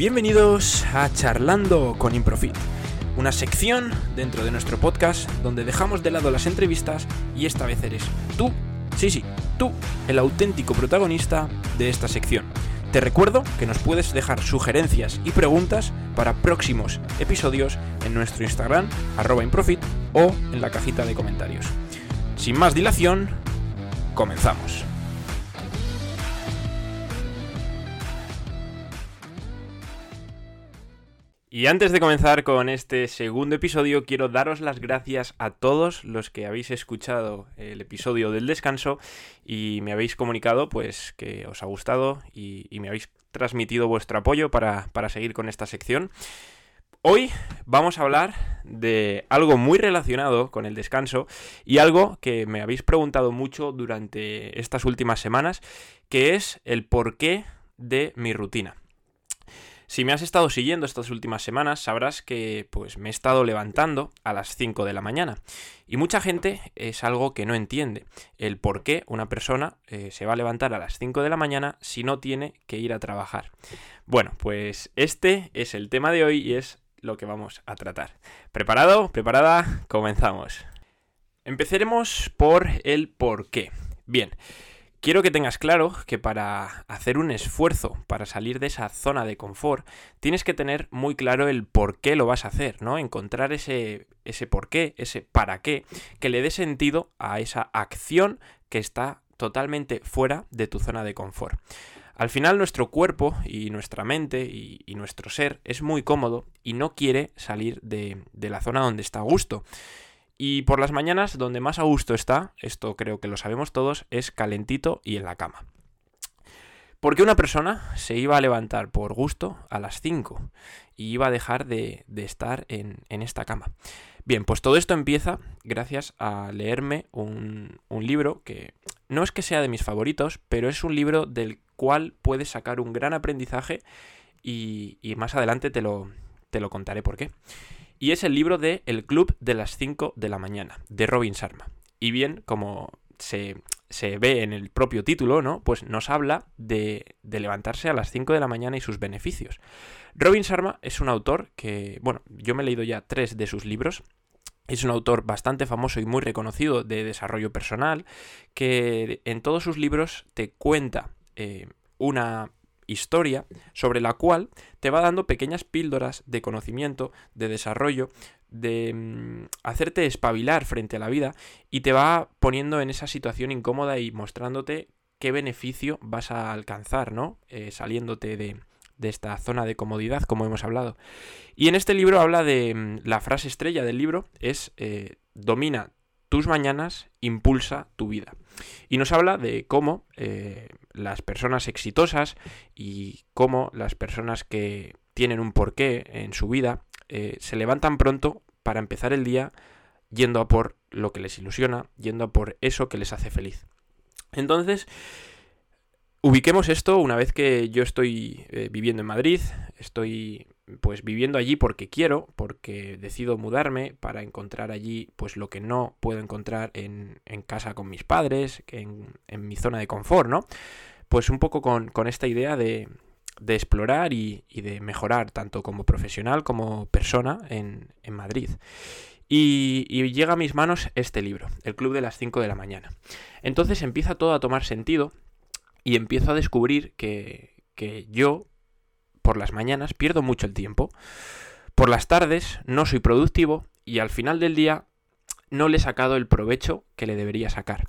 Bienvenidos a Charlando con Improfit, una sección dentro de nuestro podcast donde dejamos de lado las entrevistas y esta vez eres tú, sí, sí, tú, el auténtico protagonista de esta sección. Te recuerdo que nos puedes dejar sugerencias y preguntas para próximos episodios en nuestro Instagram, arroba Improfit, o en la cajita de comentarios. Sin más dilación, comenzamos. Y antes de comenzar con este segundo episodio, quiero daros las gracias a todos los que habéis escuchado el episodio del descanso y me habéis comunicado pues que os ha gustado y, me habéis transmitido vuestro apoyo para, para seguir con esta sección. Hoy vamos a hablar de algo muy relacionado con el descanso y algo que me habéis preguntado mucho durante estas últimas semanas, que es el porqué de mi rutina. Si me has estado siguiendo estas últimas semanas, sabrás que pues me he estado levantando a las 5 de la mañana. Y mucha gente es algo que no entiende. El por qué una persona eh, se va a levantar a las 5 de la mañana si no tiene que ir a trabajar. Bueno, pues este es el tema de hoy y es lo que vamos a tratar. ¿Preparado? ¿Preparada? Comenzamos. Empezaremos por el por qué. Bien. Quiero que tengas claro que para hacer un esfuerzo, para salir de esa zona de confort, tienes que tener muy claro el por qué lo vas a hacer, ¿no? Encontrar ese, ese por qué, ese para qué, que le dé sentido a esa acción que está totalmente fuera de tu zona de confort. Al final nuestro cuerpo y nuestra mente y, nuestro ser es muy cómodo y no quiere salir de, de la zona donde está a gusto. Y por las mañanas, donde más a gusto está, esto creo que lo sabemos todos, es calentito y en la cama. Porque una persona se iba a levantar por gusto a las 5 y iba a dejar de, estar en, esta cama. Bien, pues todo esto empieza gracias a leerme un, libro que no es que sea de mis favoritos, pero es un libro del cual puedes sacar un gran aprendizaje y, más adelante te lo, te lo contaré por qué y es el libro de El Club de las 5 de la mañana, de Robin Sharma. Y bien, como se, ve en el propio título, ¿no? Pues nos habla de, de, levantarse a las 5 de la mañana y sus beneficios. Robin Sharma es un autor que, bueno, yo me he leído ya tres de sus libros. Es un autor bastante famoso y muy reconocido de desarrollo personal, que en todos sus libros te cuenta eh, una historia sobre la cual te va dando pequeñas píldoras de conocimiento, de desarrollo, de mm, hacerte espabilar frente a la vida y te va poniendo en esa situación incómoda y mostrándote qué beneficio vas a alcanzar, ¿no? Eh, saliéndote de, esta zona de comodidad, como hemos hablado. Y en este libro habla de mm, la frase estrella del libro, es eh, domina tus mañanas, impulsa tu vida. Y nos habla de cómo eh, las personas exitosas y cómo las personas que tienen un porqué en su vida eh, se levantan pronto para empezar el día yendo a por lo que les ilusiona, yendo a por eso que les hace feliz. Entonces, ubiquemos esto una vez que yo estoy eh, viviendo en Madrid, estoy pues viviendo allí porque quiero, porque decido mudarme para encontrar allí pues lo que no puedo encontrar en, casa con mis padres, en, en, mi zona de confort, ¿no? Pues un poco con, esta idea de, de explorar y, de mejorar tanto como profesional como persona en, en Madrid. Y, y, llega a mis manos este libro, El Club de las 5 de la mañana. Entonces empieza todo a tomar sentido y empiezo a descubrir que, que yo por las mañanas pierdo mucho el tiempo. Por las tardes no soy productivo y al final del día no le he sacado el provecho que le debería sacar.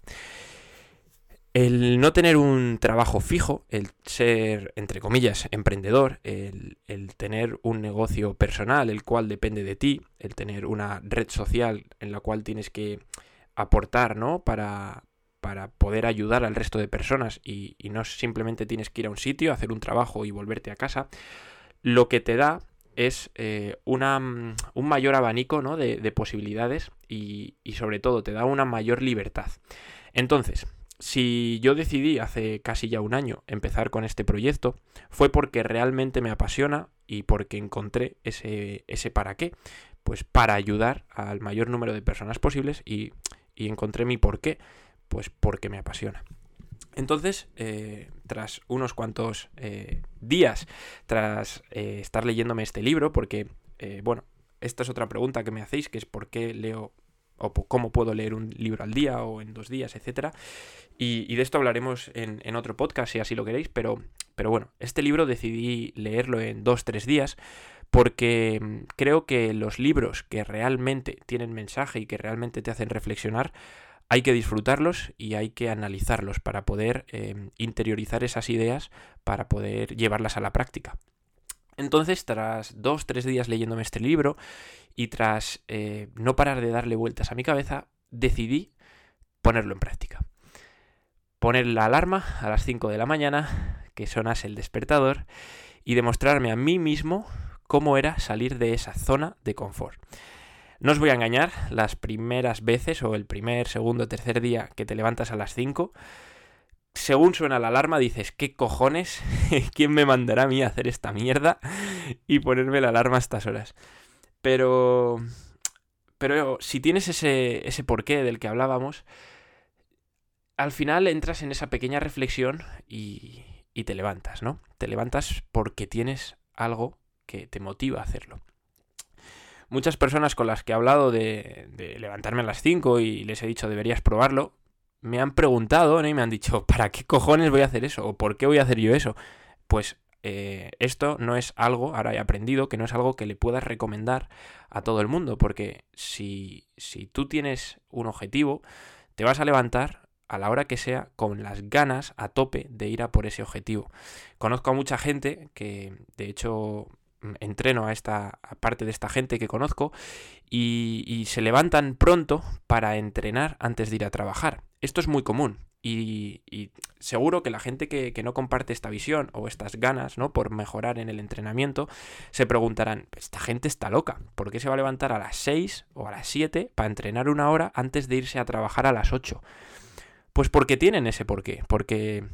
El no tener un trabajo fijo, el ser, entre comillas, emprendedor, el, tener un negocio personal, el cual depende de ti, el tener una red social en la cual tienes que aportar, ¿no? Para, para poder ayudar al resto de personas y, no simplemente tienes que ir a un sitio, hacer un trabajo y volverte a casa, lo que te da es eh, una, mm, un mayor abanico de, posibilidades y, y, sobre todo te da una mayor libertad. Entonces, si yo decidí hace casi ya un año empezar con este proyecto, fue porque realmente me apasiona y porque encontré ese, ese para qué. Pues para ayudar al mayor número de personas posibles y, y encontré mi por qué pues porque me apasiona. Entonces, eh, tras unos cuantos eh, días, tras eh, estar leyéndome este libro, porque, bueno, esta es otra pregunta que me hacéis, que es por qué leo o cómo puedo leer un libro al día o en dos días, etcétera. Y, de esto hablaremos en, otro podcast, si así lo queréis, pero, pero bueno, este libro decidí leerlo en dos, tres días, porque mm, creo que los libros que realmente tienen mensaje y que realmente te hacen reflexionar, hay que disfrutarlos y hay que analizarlos para poder em, interiorizar esas ideas, para poder llevarlas a la práctica. Entonces, tras dos, tres días leyéndome este libro y tras eh, no parar de darle vueltas a mi cabeza, decidí ponerlo en práctica. Poner la alarma a las 5 de la mañana, que sonase el despertador, y demostrarme a mí mismo cómo era salir de esa zona de confort. No os voy a engañar, las primeras veces o el primer, segundo, tercer día que te levantas a las 5, según suena la alarma dices, ¿qué cojones? ¿Quién me mandará a mí a hacer esta mierda? Y ponerme la alarma a estas horas. Pero... Pero si tienes ese, ese porqué del que hablábamos, al final entras en esa pequeña reflexión y, y te levantas, ¿no? Te levantas porque tienes algo que te motiva a hacerlo. Muchas personas con las que he hablado de, de levantarme a las 5 y les he dicho deberías probarlo, me han preguntado y me han dicho, ¿para qué cojones voy a hacer eso? ¿O por qué voy a hacer yo eso? Pues eh, esto no es algo, ahora he aprendido, que no es algo que le puedas recomendar a todo el mundo, porque si, si tú tienes un objetivo, te vas a levantar a la hora que sea con las ganas a tope de ir a por ese objetivo. Conozco a mucha gente que, de hecho, entreno a esta parte de esta gente que conozco y, se levantan pronto para entrenar antes de ir a trabajar. Esto es muy común. Y, seguro que la gente que, no comparte esta visión o estas ganas ¿no? por mejorar en el entrenamiento se preguntarán, esta gente está loca, ¿por qué se va a levantar a las 6 o a las 7 para entrenar una hora antes de irse a trabajar a las 8? Pues porque tienen ese porqué, porque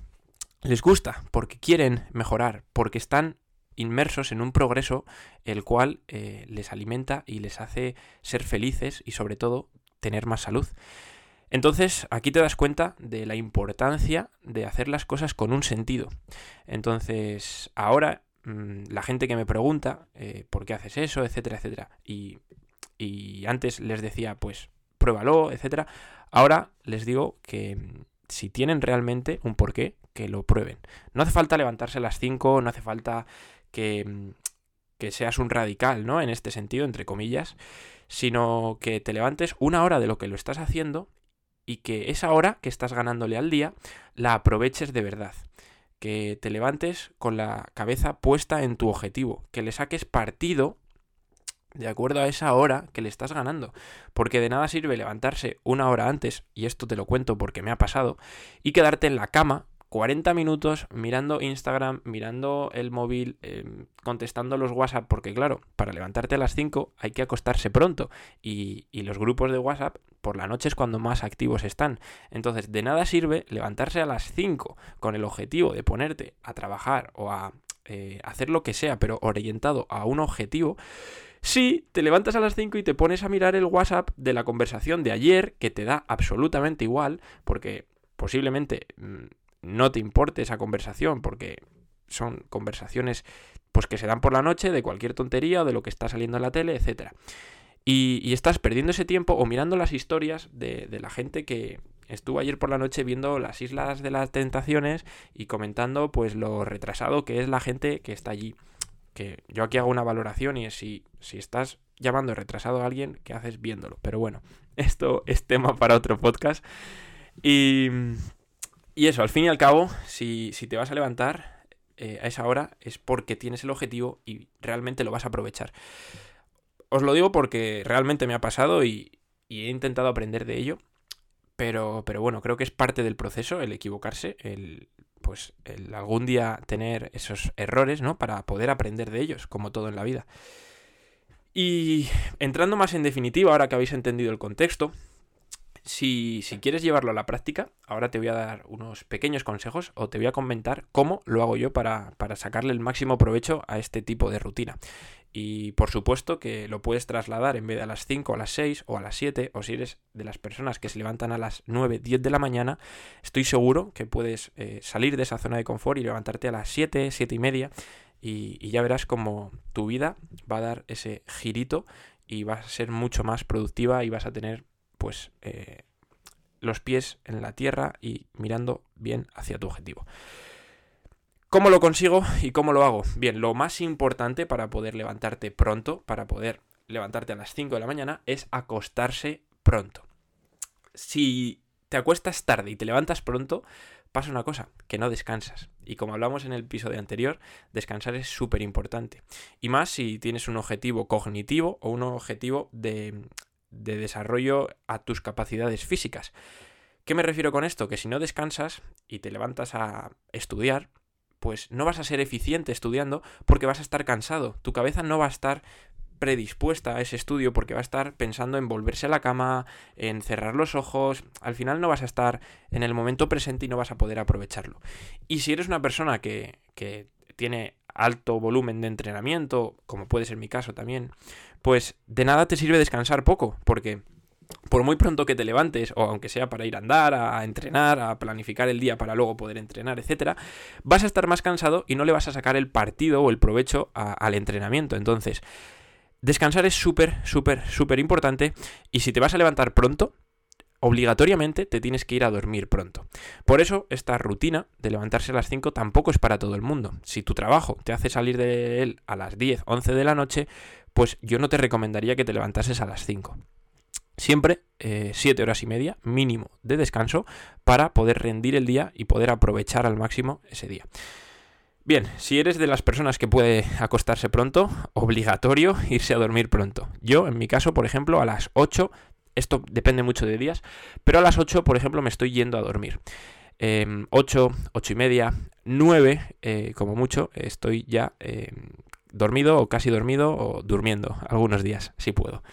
les gusta, porque quieren mejorar, porque están inmersos en un progreso el cual eh, les alimenta y les hace ser felices y sobre todo tener más salud. Entonces aquí te das cuenta de la importancia de hacer las cosas con un sentido. Entonces ahora mm, la gente que me pregunta eh, por qué haces eso, etcétera, etcétera, y, y antes les decía pues pruébalo, etcétera, ahora les digo que mm, si tienen realmente un porqué, que lo prueben. No hace falta levantarse a las 5, no hace falta Mm, que, seas un radical, ¿no? En este sentido, entre comillas, sino que te levantes una hora de lo que lo estás haciendo y que esa hora que estás ganándole al día la aproveches de verdad. Que te levantes con la cabeza puesta en tu objetivo, que le saques partido de acuerdo a esa hora que le estás ganando. Porque de nada sirve levantarse una hora antes, y esto te lo cuento porque me ha pasado, y quedarte en la cama 40 minutos mirando Instagram, mirando el móvil, em, contestando los WhatsApp, porque claro, para levantarte a las 5 hay que acostarse pronto y, los grupos de WhatsApp por la noche es cuando más activos están. Entonces, de nada sirve levantarse a las 5 con el objetivo de ponerte a trabajar o a eh, hacer lo que sea, pero orientado a un objetivo. Si te levantas a las 5 y te pones a mirar el WhatsApp de la conversación de ayer, que te da absolutamente igual, porque posiblemente mm, no te importe esa conversación, porque son conversaciones pues que se dan por la noche de cualquier tontería o de lo que está saliendo en la tele, etcétera. Y, estás perdiendo ese tiempo o mirando las historias de, la gente que estuvo ayer por la noche viendo las Islas de las Tentaciones y comentando pues lo retrasado que es la gente que está allí. Que yo aquí hago una valoración y es si, si estás llamando retrasado a alguien, ¿qué haces viéndolo? Pero bueno, esto es tema para otro podcast. Y, y eso, al fin y al cabo, si, te vas a levantar eh, a esa hora es porque tienes el objetivo y realmente lo vas a aprovechar. Os lo digo porque realmente me ha pasado y, he intentado aprender de ello. Pero, pero bueno, creo que es parte del proceso el equivocarse, el pues el algún día tener esos errores, ¿no? Para poder aprender de ellos, como todo en la vida. Y entrando más en definitiva, ahora que habéis entendido el contexto, si, quieres llevarlo a la práctica, ahora te voy a dar unos pequeños consejos o te voy a comentar cómo lo hago yo para, sacarle el máximo provecho a este tipo de rutina. Y por supuesto que lo puedes trasladar en vez de a las 5, a las 6 o a las 7, o si eres de las personas que se levantan a las 9, 10 de la mañana, estoy seguro que puedes eh, salir de esa zona de confort y levantarte a las 7, 7 y media y, ya verás como tu vida va a dar ese girito y vas a ser mucho más productiva y vas a tener pues eh, los pies en la tierra y mirando bien hacia tu objetivo. ¿Cómo lo consigo y cómo lo hago? Bien, lo más importante para poder levantarte pronto, para poder levantarte a las 5 de la mañana, es acostarse pronto. Si te acuestas tarde y te levantas pronto, pasa una cosa, que no descansas. Y como hablamos en el episodio anterior, descansar es súper importante. Y más si tienes un objetivo cognitivo o un objetivo de, de desarrollo a tus capacidades físicas. ¿Qué me refiero con esto? Que si no descansas y te levantas a estudiar, pues no vas a ser eficiente estudiando porque vas a estar cansado. Tu cabeza no va a estar predispuesta a ese estudio porque va a estar pensando en volverse a la cama, en cerrar los ojos, al final no vas a estar en el momento presente y no vas a poder aprovecharlo. Y si eres una persona que, que tiene alto volumen de entrenamiento, como puede ser mi caso también, pues de nada te sirve descansar poco, porque por muy pronto que te levantes, o aunque sea para ir a andar, a entrenar, a planificar el día para luego poder entrenar, etcétera, vas a estar más cansado y no le vas a sacar el partido o el provecho al entrenamiento. Entonces, descansar es súper, súper, súper importante. Y si te vas a levantar pronto, obligatoriamente te tienes que ir a dormir pronto. Por eso, esta rutina de levantarse a las 5 tampoco es para todo el mundo. Si tu trabajo te hace salir de él a las 10, 11 de la noche, pues yo no te recomendaría que te levantases a las 5 siempre 7 eh, horas y media mínimo de descanso para poder rendir el día y poder aprovechar al máximo ese día. Bien, si eres de las personas que puede acostarse pronto, obligatorio irse a dormir pronto. Yo, en mi caso, por ejemplo, a las 8, esto depende mucho de días, pero a las 8, por ejemplo, me estoy yendo a dormir. 8, em, 8 y media, 9, eh, como mucho, estoy ya em, dormido o casi dormido o durmiendo algunos días, si puedo.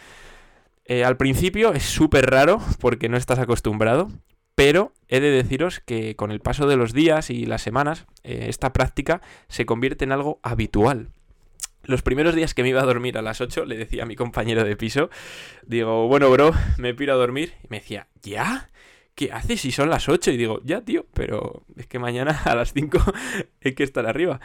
Eh, al principio es súper raro porque no estás acostumbrado, pero he de deciros que con el paso de los días y las semanas, eh, esta práctica se convierte en algo habitual. Los primeros días que me iba a dormir a las 8, le decía a mi compañero de piso, digo, bueno, bro, me piro a dormir. Y me decía, ¿ya? ¿Qué haces si son las 8? Y digo, ya, tío, pero es que mañana a las 5 hay que estar arriba.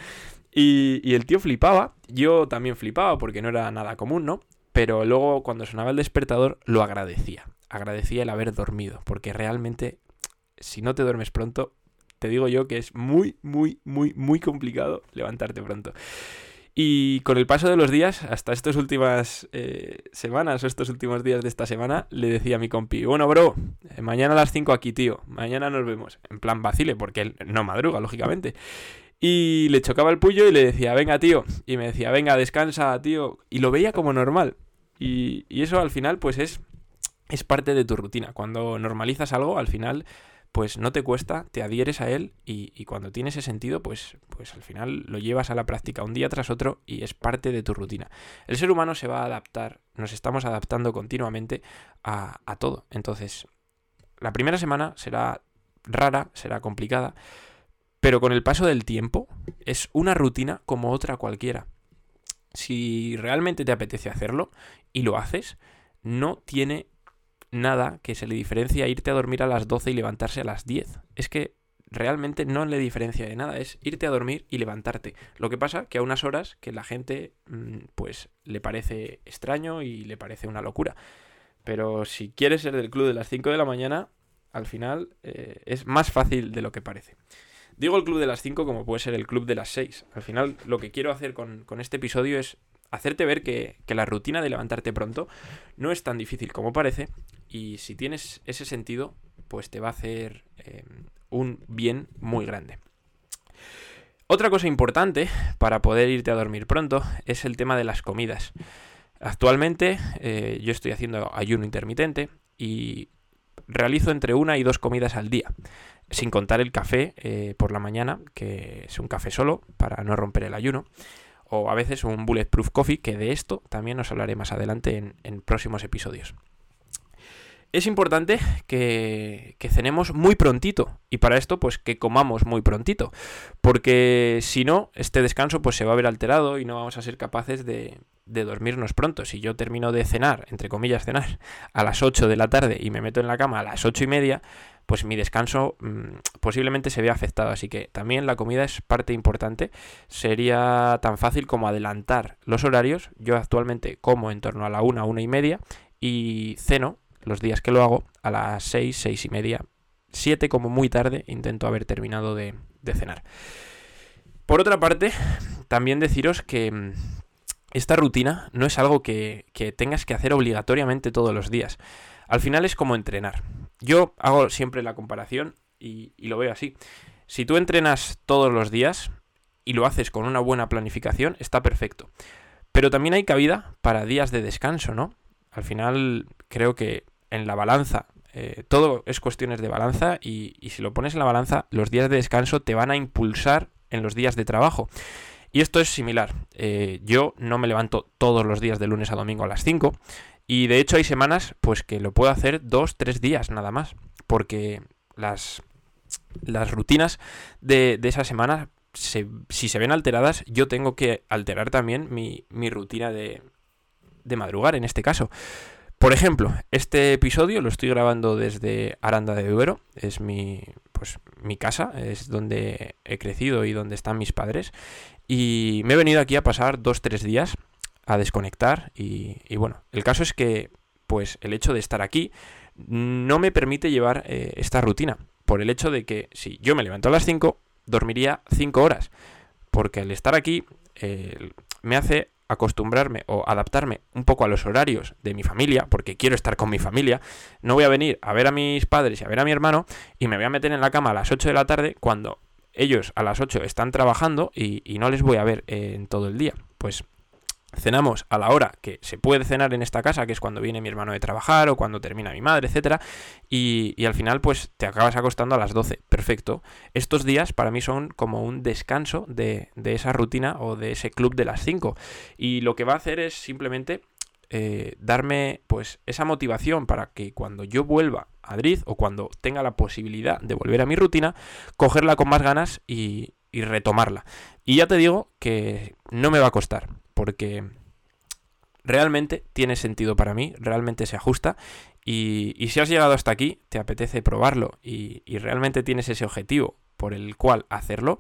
Y, y el tío flipaba, yo también flipaba porque no era nada común, ¿no? pero luego cuando sonaba el despertador lo agradecía. Agradecía el haber dormido, porque realmente si no te duermes pronto, te digo yo que es muy, muy, muy, muy complicado levantarte pronto. Y con el paso de los días, hasta estas últimas eh, semanas o estos últimos días de esta semana, le decía a mi compi, bueno, bro, eh, mañana a las 5 aquí, tío, mañana nos vemos. En plan vacile, porque él no madruga, lógicamente. Y le chocaba el puño y le decía, venga, tío. Y me decía, venga, descansa, tío. Y lo veía como normal. Y, eso al final, pues es, es parte de tu rutina. Cuando normalizas algo, al final, pues no te cuesta, te adhieres a él y, cuando tiene ese sentido, pues, pues al final lo llevas a la práctica un día tras otro y es parte de tu rutina. El ser humano se va a adaptar, nos estamos adaptando continuamente a, a todo. Entonces, la primera semana será rara, será complicada, pero con el paso del tiempo es una rutina como otra cualquiera si realmente te apetece hacerlo y lo haces, no tiene nada que se le diferencie a irte a dormir a las 12 y levantarse a las 10. Es que realmente no le diferencia de nada, es irte a dormir y levantarte. Lo que pasa que a unas horas que la gente mm, pues le parece extraño y le parece una locura. Pero si quieres ser del club de las 5 de la mañana, al final eh, es más fácil de lo que parece. Digo el club de las 5 como puede ser el club de las 6. Al final lo que quiero hacer con, este episodio es hacerte ver que, la rutina de levantarte pronto no es tan difícil como parece y si tienes ese sentido pues te va a hacer eh, un bien muy grande. Otra cosa importante para poder irte a dormir pronto es el tema de las comidas. Actualmente eh, yo estoy haciendo ayuno intermitente y realizo entre una y dos comidas al día sin contar el café eh, por la mañana, que es un café solo para no romper el ayuno, o a veces un bulletproof coffee, que de esto también os hablaré más adelante en, próximos episodios. es importante que, cenemos muy prontito y para esto pues que comamos muy prontito porque si no este descanso pues se va a ver alterado y no vamos a ser capaces de, de dormirnos pronto. Si yo termino de cenar, entre comillas cenar, a las 8 de la tarde y me meto en la cama a las 8 y media, pues mi descanso mmm, posiblemente se vea afectado. Así que también la comida es parte importante. Sería tan fácil como adelantar los horarios. Yo actualmente como en torno a la 1, 1 y media y ceno los días que lo hago a las 6, 6 y media, 7 como muy tarde intento haber terminado de, cenar. Por otra parte, también deciros que esta rutina no es algo que, tengas que hacer obligatoriamente todos los días. Al final es como entrenar. Yo hago siempre la comparación y, lo veo así. Si tú entrenas todos los días y lo haces con una buena planificación, está perfecto. Pero también hay cabida para días de descanso, ¿no? Al final creo que en la balanza, eh, todo es cuestiones de balanza y, y si lo pones en la balanza, los días de descanso te van a impulsar en los días de trabajo. Y esto es similar. Eh, yo no me levanto todos los días de lunes a domingo a las 5. Y de hecho hay semanas pues que lo puedo hacer dos, tres días nada más. Porque las, las rutinas de, de esa semana, se, si se ven alteradas, yo tengo que alterar también mi, mi rutina de, de madrugar en este caso. Por ejemplo, este episodio lo estoy grabando desde Aranda de Duero, es mi, pues, mi casa, es donde he crecido y donde están mis padres. Y me he venido aquí a pasar dos, tres días a desconectar. Y, bueno, el caso es que, pues, el hecho de estar aquí no me permite llevar eh, esta rutina. Por el hecho de que si yo me levanto a las 5, dormiría 5 horas. Porque al estar aquí me hace acostumbrarme o adaptarme un poco a los horarios de mi familia, porque quiero estar con mi familia, no voy a venir a ver a mis padres y a ver a mi hermano y me voy a meter en la cama a las 8 de la tarde cuando ellos a las 8 están trabajando y, y no les voy a ver eh, en todo el día. Pues cenamos a la hora que se puede cenar en esta casa, que es cuando viene mi hermano de trabajar o cuando termina mi madre, etcétera, y, y, al final pues te acabas acostando a las 12. Perfecto. Estos días para mí son como un descanso de, de esa rutina o de ese club de las 5. Y lo que va a hacer es simplemente eh, darme pues esa motivación para que cuando yo vuelva a Madrid o cuando tenga la posibilidad de volver a mi rutina, cogerla con más ganas y, y retomarla. Y ya te digo que no me va a costar, porque realmente tiene sentido para mí, realmente se ajusta. Y, si has llegado hasta aquí, te apetece probarlo y, y realmente tienes ese objetivo por el cual hacerlo,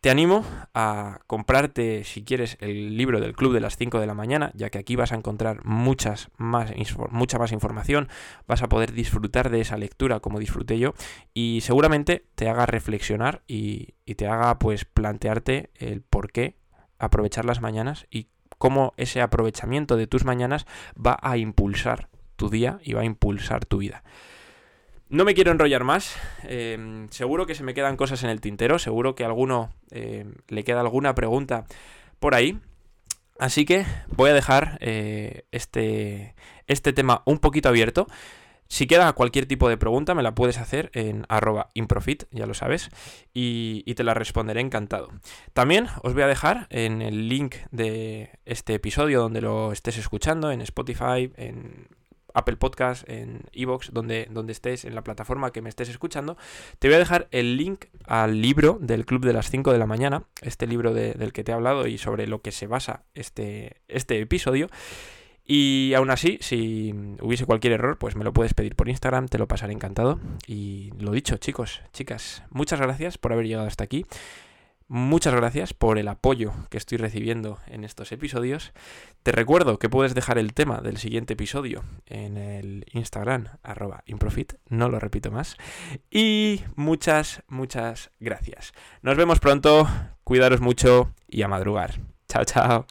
te animo a comprarte, si quieres, el libro del Club de las 5 de la mañana, ya que aquí vas a encontrar muchas más, mucha más información, vas a poder disfrutar de esa lectura como disfruté yo y seguramente te haga reflexionar y, y te haga pues plantearte el por qué aprovechar las mañanas y cómo ese aprovechamiento de tus mañanas va a impulsar tu día y va a impulsar tu vida. No me quiero enrollar más. Eh, seguro que se me quedan cosas en el tintero. Seguro que a alguno eh, le queda alguna pregunta por ahí. Así que voy a dejar eh, este, este tema un poquito abierto. Si queda cualquier tipo de pregunta, me la puedes hacer en arroba improfit, ya lo sabes, y, te la responderé encantado. También os voy a dejar en el link de este episodio donde lo estés escuchando, en Spotify, en Apple Podcast, en Evox, donde, donde estés, en la plataforma que me estés escuchando, te voy a dejar el link al libro del Club de las 5 de la mañana, este libro de, del que te he hablado y sobre lo que se basa este, este episodio. Y aún así, si hubiese cualquier error, pues me lo puedes pedir por Instagram, te lo pasaré encantado. Y lo dicho, chicos, chicas, muchas gracias por haber llegado hasta aquí. Muchas gracias por el apoyo que estoy recibiendo en estos episodios. Te recuerdo que puedes dejar el tema del siguiente episodio en el Instagram arroba improfit, no lo repito más. Y muchas, muchas gracias. Nos vemos pronto, cuidaros mucho y a madrugar. Chao, chao.